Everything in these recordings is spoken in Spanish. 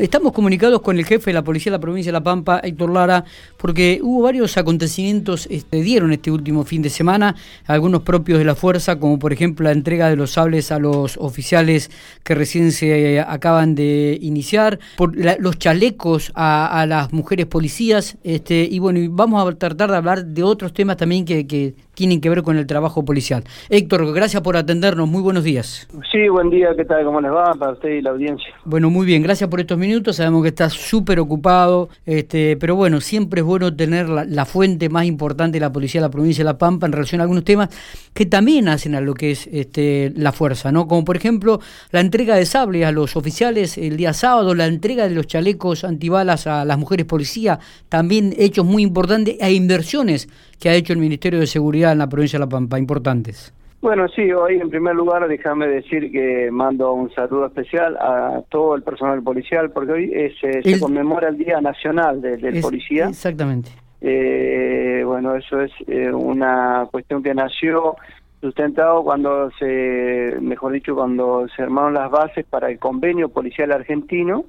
estamos comunicados con el jefe de la Policía de la Provincia de La Pampa, Héctor Lara, porque hubo varios acontecimientos que este, dieron este último fin de semana, algunos propios de la fuerza, como por ejemplo la entrega de los sables a los oficiales que recién se eh, acaban de iniciar, por los chalecos a, las mujeres policías, este, y bueno, vamos a tratar de hablar de otros temas también que, que tienen que ver con el trabajo policial. Héctor, gracias por atendernos, muy buenos días. Sí, buen día, ¿qué tal? ¿Cómo les va para usted y la audiencia? Bueno, muy bien, gracias por estos minutos, sabemos que estás súper ocupado, este, pero bueno, siempre es bueno tener la, fuente más importante de la policía de la provincia de La Pampa en relación a algunos temas que también hacen a lo que es este, la fuerza, ¿no? Como por ejemplo la entrega de sables a los oficiales el día sábado, la entrega de los chalecos antibalas a las mujeres policía, también hechos muy importantes e inversiones que ha hecho el Ministerio de Seguridad en la provincia de La Pampa, importantes. Bueno, sí, hoy en primer lugar déjame decir que mando un saludo especial a todo el personal policial, porque hoy eh, se conmemora el Día Nacional del Policía. Exactamente. Eh, bueno, eso es eh, una cuestión que nació sustentado cuando se, mejor dicho, cuando se armaron las bases para el convenio policial argentino,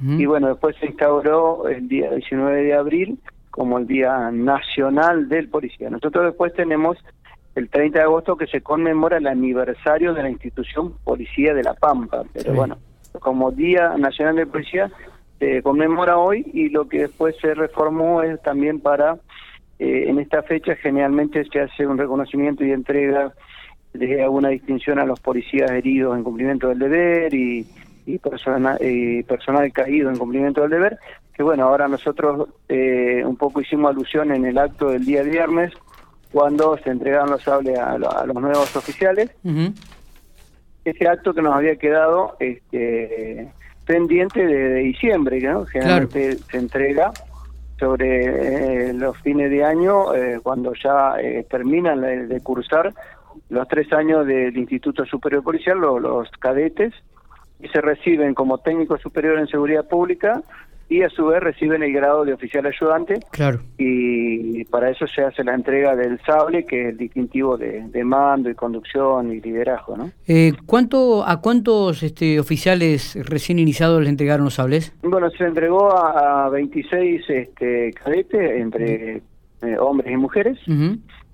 y bueno, después se instauró el día 19 de abril como el Día Nacional del Policía. Nosotros después tenemos el 30 de agosto que se conmemora el aniversario de la institución Policía de la Pampa, pero bueno, como Día Nacional del Policía se conmemora hoy y lo que después se reformó es también para, eh, en esta fecha generalmente se hace un reconocimiento y entrega de alguna distinción a los policías heridos en cumplimiento del deber y, y, persona, y personal caído en cumplimiento del deber, que bueno, ahora nosotros eh, un poco hicimos alusión en el acto del día viernes, cuando se entregaron los sables a, los nuevos oficiales. Ese acto que nos había quedado este, pendiente de, diciembre, ¿no? Generalmente se entrega sobre eh, los fines de año, eh, cuando ya terminan de, cursar los tres años del Instituto Superior Policial, los cadetes, y se reciben como técnico superior en seguridad pública y a su vez reciben el grado de oficial ayudante. Claro. Y para eso se hace la entrega del sable, que es el distintivo de, mando y conducción y liderazgo, ¿no? Eh, ¿cuánto, ¿A cuántos este, oficiales recién iniciados les entregaron los sables? Bueno, se entregó a, 26 este, cadetes entre eh, hombres y mujeres.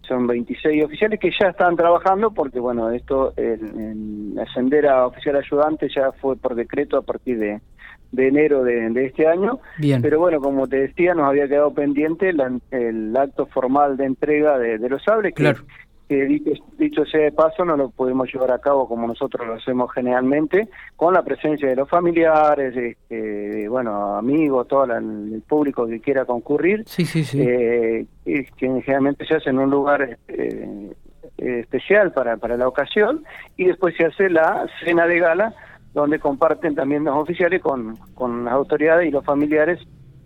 Son 26 oficiales que ya están trabajando porque, bueno, esto, el ascender a oficial ayudante ya fue por decreto a partir de de enero de, este año. Bien. Pero bueno, como te decía, nos había quedado pendiente el acto formal de entrega de, los sables, que, claro. dicho, sea de paso, no lo podemos llevar a cabo como nosotros lo hacemos generalmente, con la presencia de los familiares, este, bueno, amigos, todo el público que quiera concurrir. Sí, sí, sí. Eh, que generalmente se hace en un lugar eh, especial para, para la ocasión, y después se hace la cena de gala donde comparten también los oficiales con, con las autoridades y los familiares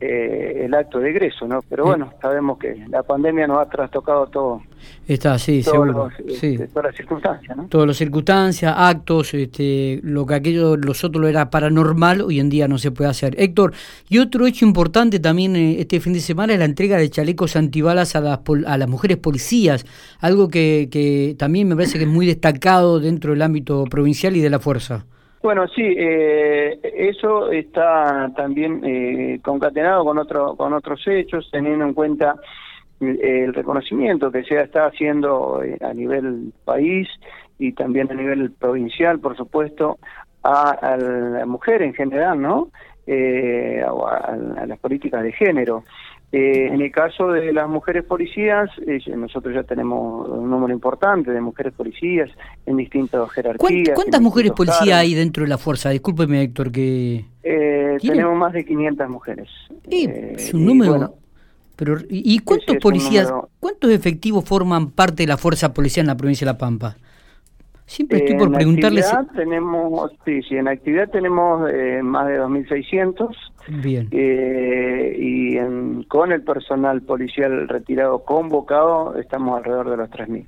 eh, el acto de egreso, ¿no? Pero bueno, sabemos que la pandemia nos ha trastocado todo. Está, sí, seguro. sí. Este, todas las circunstancias, ¿no? Todas las circunstancias, actos, este, lo que aquello, los otros era paranormal, hoy en día no se puede hacer. Héctor, y otro hecho importante también eh, este fin de semana es la entrega de chalecos antibalas a las, a las mujeres policías, algo que, que también me parece que es muy destacado dentro del ámbito provincial y de la fuerza. Bueno, sí, eh, eso está también eh, concatenado con, otro, con otros hechos, teniendo en cuenta el reconocimiento que se está haciendo eh, a nivel país y también a nivel provincial, por supuesto, a, la mujer en general, ¿no? a, las políticas de género. Eh, en el caso de las mujeres policías, eh, nosotros ya tenemos un número importante de mujeres policías en distintas jerarquías. ¿Cuántas mujeres policías hay dentro de la fuerza? Discúlpeme, Héctor, que... Eh, tenemos más de 500 mujeres. es un número... pero, ¿Y cuántos policías, cuántos efectivos forman parte de la fuerza policial en la provincia de La Pampa? Siempre estoy por preguntarles. Tenemos, sí, sí, en actividad tenemos eh, más de 2.600. Bien. Eh, y con el personal policial retirado convocado estamos alrededor de los 3.000.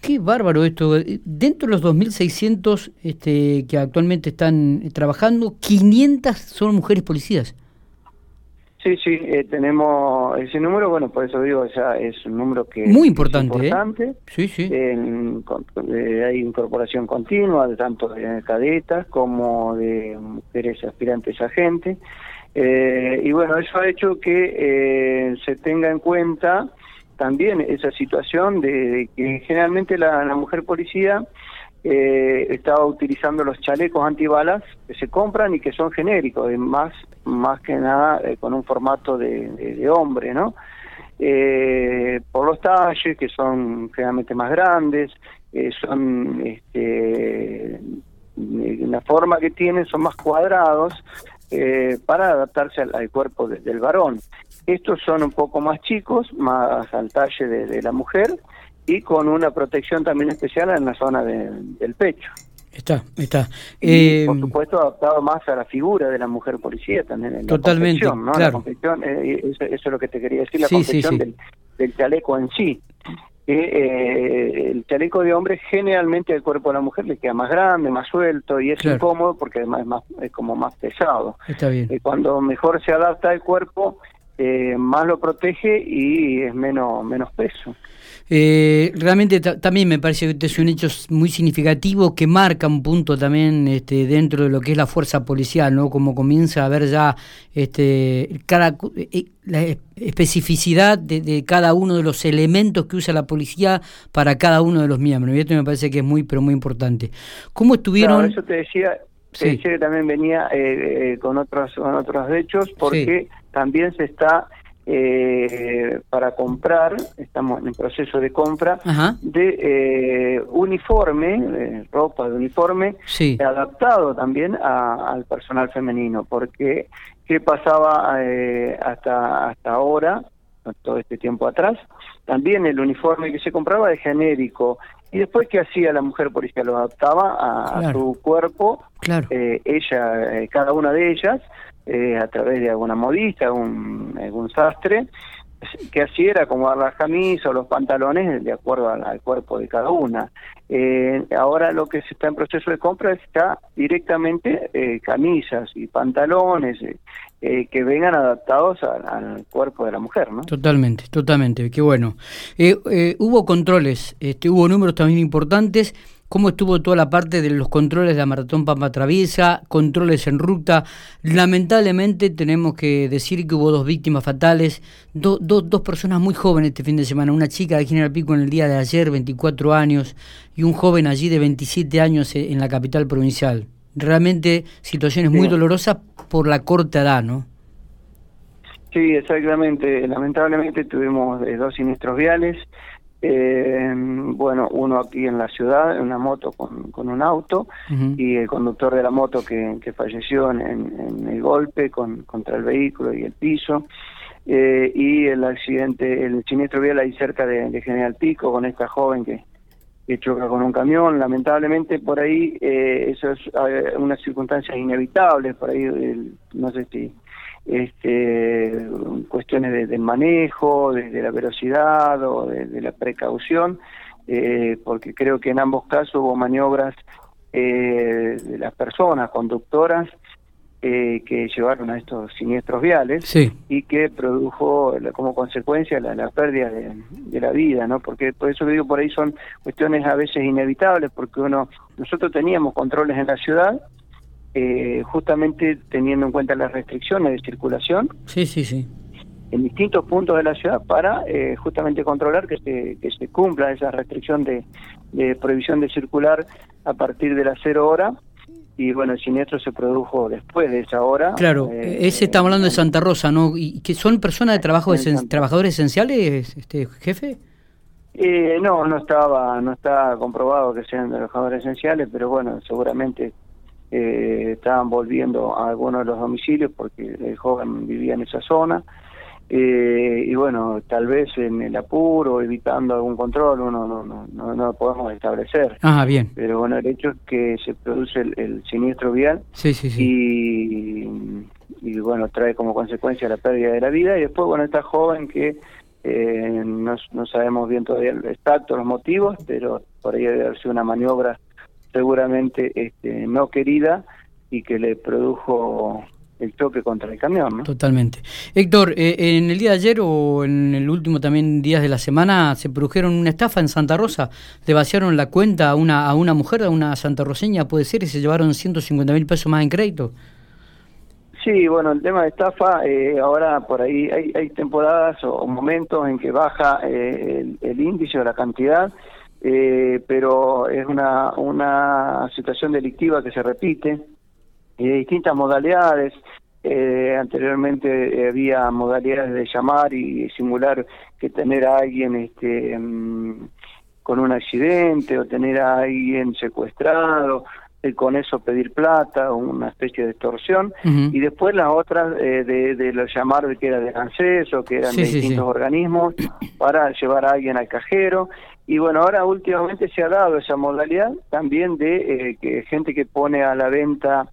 Qué bárbaro esto. Dentro de los 2.600 este, que actualmente están trabajando, 500 son mujeres policías. Sí, sí, eh, tenemos ese número, bueno, por eso digo, ya es un número que muy importante, es importante. ¿eh? Sí, sí. Eh, hay incorporación continua, tanto de cadetas como de mujeres aspirantes a gente. y bueno, eso ha hecho que se tenga en cuenta también esa situación de, que generalmente la mujer policía eh, estaba utilizando los chalecos antibalas que se compran y que son genéricos, más, más que nada eh, con un formato de, hombre, ¿no? Eh, por los talles, que son generalmente más grandes, eh, son, este, la forma que tienen son más cuadrados para adaptarse al, cuerpo del varón. Estos son un poco más chicos, más al talle de la mujer, y con una protección también especial en la zona del pecho. Está, está. Y, por eh, supuesto, adaptado más a la figura de la mujer policía también. En totalmente, la ¿no? claro. La eh, eso, es lo que te quería decir, la confección Del, chaleco en sí. Eh, el chaleco de hombre generalmente al cuerpo de la mujer le queda más grande, más suelto y es incómodo porque además es, más, es como más pesado. Está bien. cuando mejor se adapta al cuerpo, más lo protege y es menos, menos peso. Eh, realmente también me parece que este es un hecho muy significativo que marca un punto también este, dentro de lo que es la fuerza policial, ¿no? Como comienza a ver ya este, cada, eh, la especificidad de, cada uno de los elementos que usa la policía para cada uno de los miembros. Y esto me parece que es muy, pero muy importante. ¿Cómo estuvieron? eso te decía, te que también venía eh, con otros con otros hechos porque también se está eh, para comprar, estamos en el proceso de compra, de eh, uniforme, eh, ropa de uniforme, adaptado también al personal femenino, porque ¿qué pasaba eh, hasta, hasta ahora, todo este tiempo atrás? También el uniforme que se compraba es genérico. Y después, ¿qué hacía la mujer policía? Lo adaptaba a, su cuerpo, claro. ella, cada una de ellas, eh, a través de alguna modista, algún, algún sastre, que así era como dar las camisas o los pantalones de acuerdo al, cuerpo de cada una. Eh, ahora lo que se está en proceso de compra está directamente eh, camisas y pantalones que vengan adaptados al cuerpo de la mujer, ¿no? Totalmente, totalmente, qué bueno. hubo controles, este, hubo números también importantes cómo estuvo toda la parte de los controles de la Maratón Pampa Traviesa, controles en ruta. Lamentablemente tenemos que decir que hubo dos víctimas fatales, dos personas muy jóvenes este fin de semana, una chica de General Pico en el día de ayer, 24 años, y un joven allí de 27 años en la capital provincial. Realmente situaciones muy dolorosas por la corta edad, ¿no? Sí, exactamente. Lamentablemente tuvimos eh, dos siniestros viales. Eh, bueno, uno aquí en la ciudad, en una moto con, con un auto, y el conductor de la moto que, que falleció en, el golpe con, contra el vehículo y el piso, eh, y el accidente, el siniestro vial ahí cerca de, General Pico con esta joven que, que choca con un camión. Lamentablemente por ahí eh, eso es eh, unas circunstancias inevitables, por ahí no sé si este, cuestiones de, manejo, de, la velocidad o de, la precaución, eh, porque creo que en ambos casos hubo maniobras eh, de las personas conductoras eh, que llevaron a estos siniestros viales y que produjo como consecuencia la, pérdida de, la vida, ¿no? Porque por eso digo por ahí son cuestiones a veces inevitables, porque uno nosotros teníamos controles en la ciudad eh, justamente teniendo en cuenta las restricciones de circulación. Sí, sí, sí. En distintos puntos de la ciudad para eh, justamente controlar que se, que se cumpla esa restricción de, prohibición de circular a partir de las cero hora y bueno, el siniestro se produjo después de esa hora. Claro, eh, ese estamos hablando de Santa Rosa, ¿no? ¿Y que son personas de trabajo, trabajadores esenciales, este jefe? Eh, no, no estaba, no está comprobado que sean trabajadores esenciales, pero bueno, seguramente eh, estaban volviendo a algunos de los domicilios porque el joven vivía en esa zona. Eh, y bueno, tal vez en el apuro, evitando algún control, uno no, no, no, lo podemos establecer. Ah, bien. Pero bueno, el hecho es que se produce el, siniestro vial sí, sí, sí. Y, y, bueno, trae como consecuencia la pérdida de la vida. Y después, bueno, esta joven que eh, no, no sabemos bien todavía el exacto los motivos, pero por ahí debe haber sido una maniobra seguramente este, no querida y que le produjo el choque contra el camión. ¿no? Totalmente. Héctor, eh, en el día de ayer o en el último también días de la semana se produjeron una estafa en Santa Rosa. Le vaciaron la cuenta a una, a una mujer, a una santarroseña, puede ser, y se llevaron 150 mil pesos más en crédito. Sí, bueno, el tema de estafa, eh, ahora por ahí hay, hay temporadas o, momentos en que baja eh, el, índice o la cantidad, pero es una, una situación delictiva que se repite y de distintas modalidades. Eh, anteriormente había modalidades de llamar y simular que tener a alguien este, mm, con un accidente o tener a alguien secuestrado y con eso pedir plata una especie de extorsión. Y después las otras eh, de, de los llamar que era de ANSES o que eran de distintos organismos para llevar a alguien al cajero y bueno ahora últimamente se ha dado esa modalidad también de eh, que gente que pone a la venta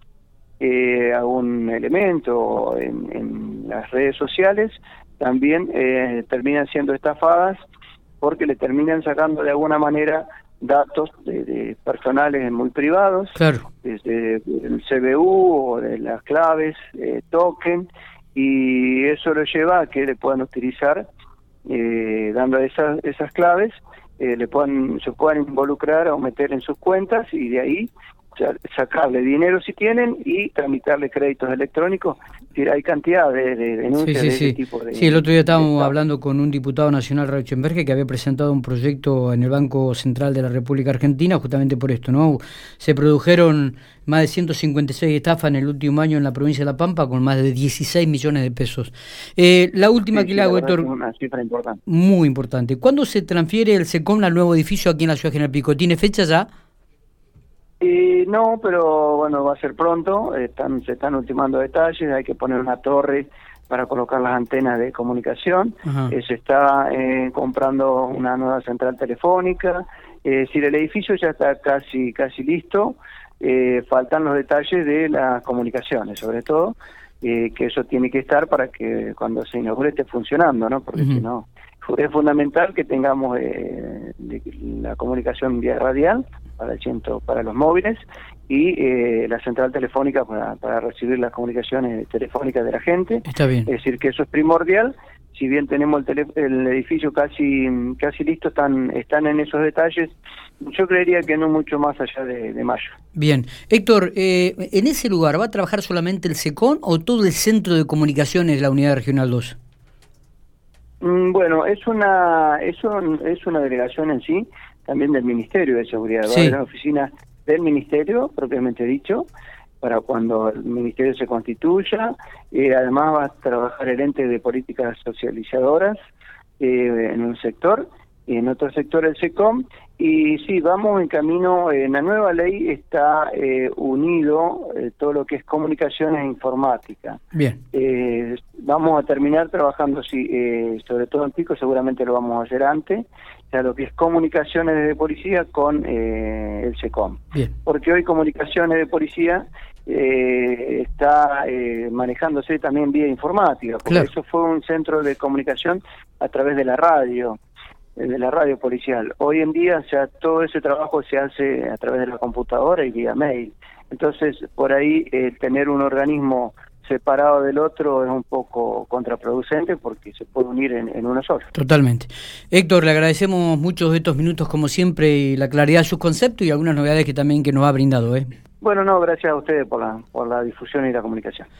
eh, algún elemento en, las redes sociales, también eh, terminan siendo estafadas porque le terminan sacando de alguna manera datos de, personales muy privados, desde el CBU o de las claves, eh, token, y eso lo lleva a que le puedan utilizar, eh, dando esas, esas claves, eh, le puedan, se puedan involucrar o meter en sus cuentas y de ahí sacarle dinero si tienen y tramitarle créditos electrónicos. hay cantidad de, denuncias de ese tipo de... Sí, el otro día estábamos hablando con un diputado nacional, Rauchenberg, que había presentado un proyecto en el Banco Central de la República Argentina justamente por esto, ¿no? Se produjeron más de 156 estafas en el último año en la provincia de La Pampa con más de 16 millones de pesos. Eh, la última que le hago, Héctor... Una cifra importante. Muy importante. ¿Cuándo se transfiere el SECOM al nuevo edificio aquí en la ciudad de General Pico? ¿Tiene fecha ya? Y no, pero bueno, va a ser pronto, están, se están ultimando detalles, hay que poner una torre para colocar las antenas de comunicación, eh, se está eh, comprando una nueva central telefónica, es decir, el edificio ya está casi, casi listo, eh, faltan los detalles de las comunicaciones, sobre todo, que eso tiene que estar para que cuando se inaugure esté funcionando, ¿no? Porque si no, es fundamental que tengamos la comunicación vía radial para el ciento, para los móviles y eh, la central telefónica para, para recibir las comunicaciones telefónicas de la gente. Está bien. Es decir, que eso es primordial. Si bien tenemos el, el edificio casi casi listo, están están en esos detalles. Yo creería que no mucho más allá de, mayo. Bien. Héctor, eh, ¿en ese lugar va a trabajar solamente el SECON o todo el centro de comunicaciones de la Unidad Regional 2? Mm, bueno, es una, es, es una delegación en sí también del Ministerio de Seguridad, a una oficina del Ministerio, propiamente dicho, para cuando el Ministerio se constituya. Eh, además va a trabajar el ente de políticas socializadoras eh, en un sector y en otro sector el SECOM. Y sí, vamos en camino, en la nueva ley está eh, unido todo lo que es comunicaciones e informática. Bien. vamos a terminar trabajando, sí, sobre todo en Pico, seguramente lo vamos a hacer antes, sea, lo que es comunicaciones de policía con eh, el SECOM. Porque hoy comunicaciones de policía eh, está eh, manejándose también vía informática, porque eso fue un centro de comunicación a través de la radio, de la radio policial. Hoy en día ya todo ese trabajo se hace a través de la computadora y vía mail. Entonces, por ahí tener un organismo separado del otro es un poco contraproducente porque se puede unir en, uno solo. Totalmente. Héctor, le agradecemos muchos de estos minutos como siempre y la claridad de sus conceptos y algunas novedades que también que nos ha brindado. ¿eh? Bueno, no, gracias a ustedes por la, por la difusión y la comunicación.